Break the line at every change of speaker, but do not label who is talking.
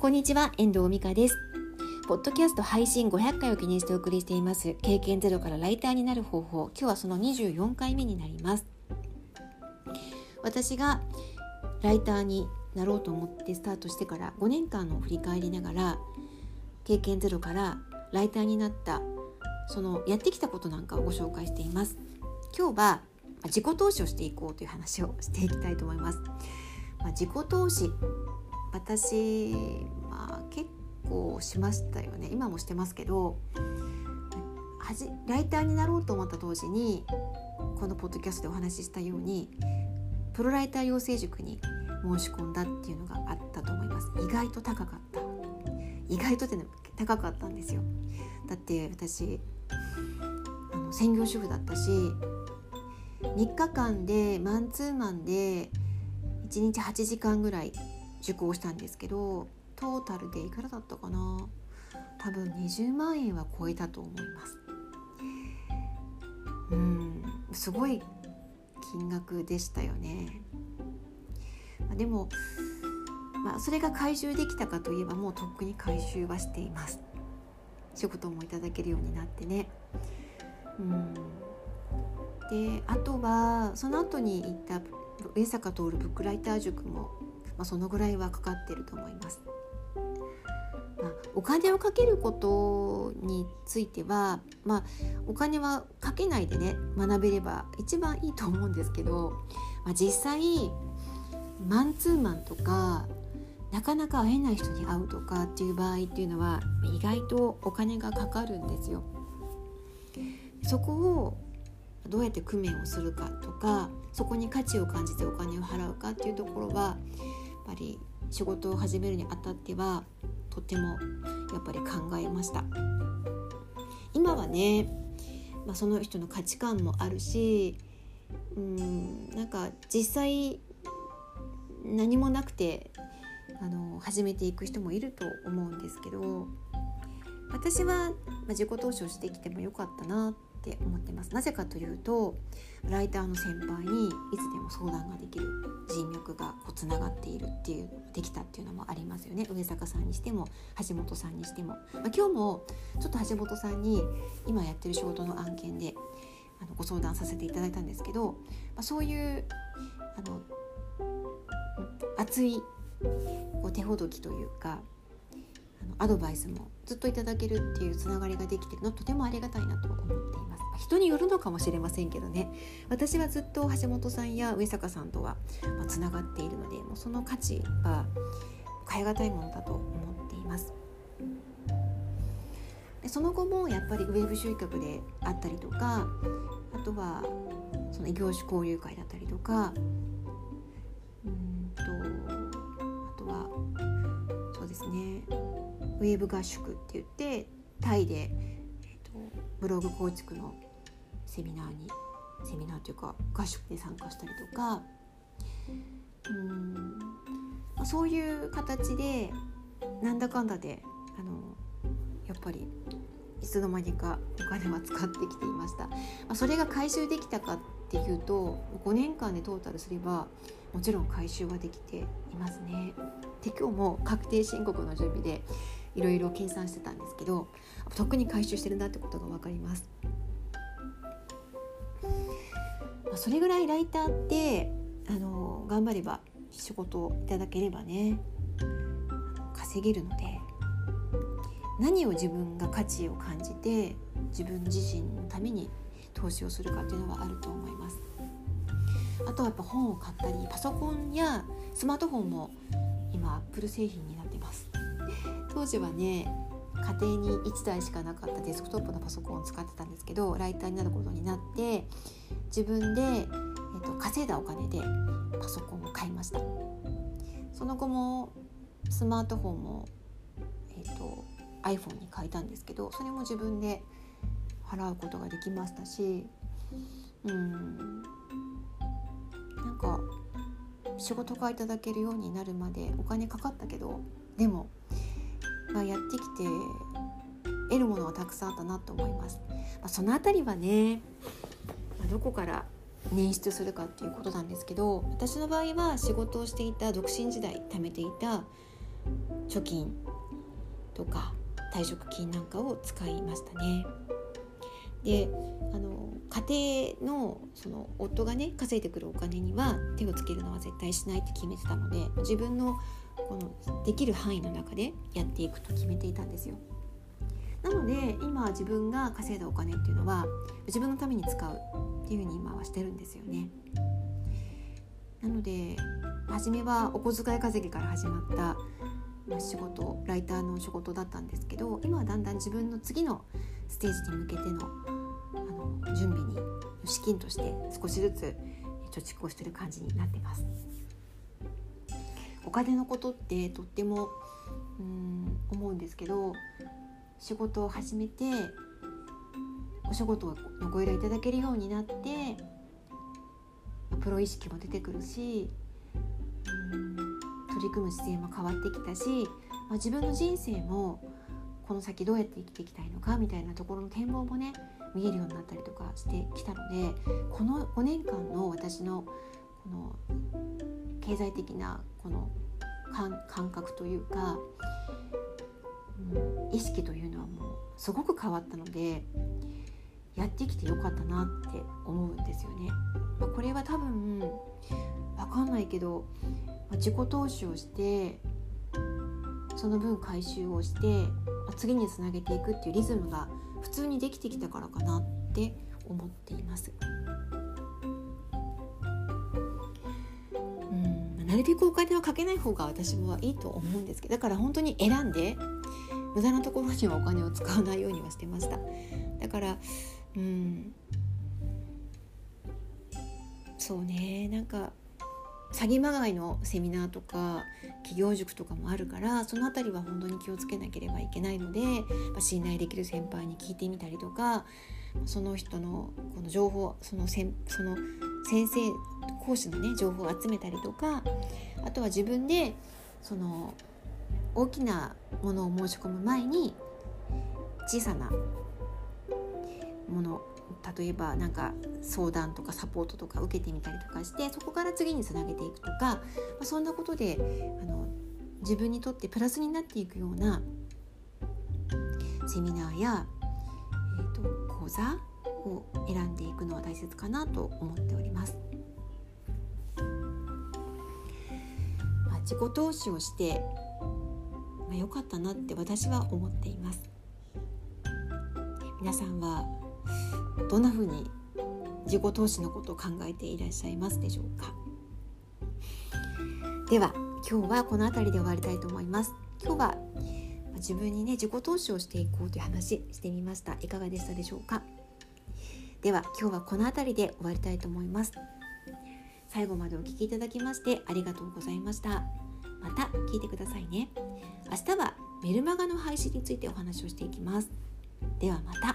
こんにちは、遠藤美香です。ポッドキャスト配信500回を記念してお送りしています経験ゼロからライターになる方法。今日はその24回目になります。私がライターになろうと思ってスタートしてから5年間の振り返りながら経験ゼロからライターになったそのやってきたことなんかをご紹介しています。今日は自己投資をしていこうという話をしていきたいと思います。まあ、自己投資私、まあ、結構しましたよね。今もしてますけどはじライターになろうと思った当時にこのポッドキャストでお話ししたようにプロライター養成塾に申し込んだっていうのがあったと思います。意外と高かった。意外とって、ね、高かったんですよ。だって私あの専業主婦だったし3日間でマンツーマンで1日8時間ぐらい受講したんですけどトータルでいくらだったかな？多分20万円は超えたと思います。うんすごい金額でしたよね、まあ、でも、まあ、それが回収できたかといえばもうとっくに回収はしています。仕事もいただけるようになってね。うん。であとはその後に行った上坂徹ブックライター塾も、まあ、そのぐらいはかかってると思います。まあ、お金をかけることについては、まあ、お金はかけないでね学べれば一番いいと思うんですけど、まあ、実際マンツーマンとかなかなか会えない人に会うとかっていう場合っていうのは意外とお金がかかるんですよ。そこをどうやって工面をするかとかそこに価値を感じてお金を払うかっていうところはぱり仕事を始めるにあたってはとてもやっぱり考えました。今はね、まあ、その人の価値観もあるしうんなんか実際何もなくてあの始めていく人もいると思うんですけど私は、自己投資をしてきてもよかったなって思ってます。なぜかというとライターの先輩にいつでも相談ができる人脈がこうつながっているっていうできたっていうのもありますよね。上坂さんにしても橋本さんにしても、まあ、今日もちょっと橋本さんに今やってる仕事の案件であのご相談させていただいたんですけど、まあ、そういうあの熱いこう手ほどきというかアドバイスもずっといただけるっていうつながりができてるのとてもありがたいなと思います。人によるのかもしれませんけどね。私はずっと橋本さんや上坂さんとはつながっているのでもうその価値は変え難いものだと思っています。でその後もやっぱりウェブ集客であったりとかあとはその異業種交流会だったりとかうんとあとはそうですねウェブ合宿って言ってタイで、えーと、ブログ構築のセミナーにセミナーというか合宿に参加したりとか。うん。まそういう形でなんだかんだであのやっぱりいつの間にかお金は使ってきていました、まあ、それが回収できたかっていうと5年間でトータルすればもちろん回収はできていますね。で今日も確定申告の準備でいろいろ計算してたんですけど特に回収してるんだってことが分かります。それぐらいライターってあの頑張れば仕事をいただければね稼げるので何を自分が価値を感じて自分自身のために投資をするかっていうのはあると思います。あとはやっぱ本を買ったりパソコンやスマートフォンも今アップル製品になってます当時はね家庭に1台しかなかったデスクトップのパソコンを使ってたんですけどライターになることになって自分で、えーと、稼いだお金でパソコンを買いました。その後もスマートフォンも、えーと、iPhone に変えたんですけどそれも自分で払うことができましたしうんなんか仕事がいただけるようになるまでお金かかったけどでもまあ、やってきて得るものはたくさんあったなと思います。まあ、その辺りはね、まあ、どこから捻出するかっていうことなんですけど私の場合は仕事をしていた独身時代貯めていた貯金とか退職金なんかを使いましたね。であの家庭のその夫がね稼いでくるお金には手をつけるのは絶対しないって決めてたので自分のこのできる範囲の中でやっていくと決めていたんですよ。なので今自分が稼いだお金っていうのは自分のために使うっていうふうに今はしてるんですよね。なので初めはお小遣い稼ぎから始まった仕事ライターの仕事だったんですけど今はだんだん自分の次のステージに向けてのあの準備に資金として少しずつ貯蓄をしてる感じになってます。お金のことってとってもうん思うんですけど仕事を始めてお仕事のご依頼いただけるようになってプロ意識も出てくるし取り組む姿勢も変わってきたし、まあ、自分の人生もこの先どうやって生きていきたいのかみたいなところの展望もね見えるようになったりとかしてきたのでこの5年間の私のこの経済的なこの感覚というか、うん、意識というのはもうすごく変わったのでやってきてよかったなって思うんですよね。まあ、これは多分わかんないけど、自己投資をしてその分回収をして、次につなげていくっていうリズムが普通にできてきたからかなって思っています。うんなるべくお金はかけない方が私はいいと思うんですけどだから本当に選んで無駄なところにはお金を使わないようにはしてましただからうんそうねなんか詐欺まがいのセミナーとか企業塾とかもあるからその辺りは本当に気をつけなければいけないので、ま、信頼できる先輩に聞いてみたりとかその人のこの情報そのせその先生講師のね情報を集めたりとかあとは自分でその大きなものを申し込む前に小さなもの例えばなんか相談とかサポートとか受けてみたりとかしてそこから次につなげていくとか、まあ、そんなことであの自分にとってプラスになっていくようなセミナーや、えーと、講座を選んでいくのは大切かなと思っております。まあ、自己投資をして、まあ、かったなって私は思っています。皆さんはどんな風に自己投資のことを考えていらっしゃいますでしょうか？では今日はこの辺りで終わりたいと思います。今日は自分にね自己投資をしていこうという話してみました。いかがでしたでしょうか？では今日はこの辺りで終わりたいと思います。最後までお聴きいただきましてありがとうございました。また聞いてくださいね。明日はメルマガの配信についてお話をしていきます。ではまた。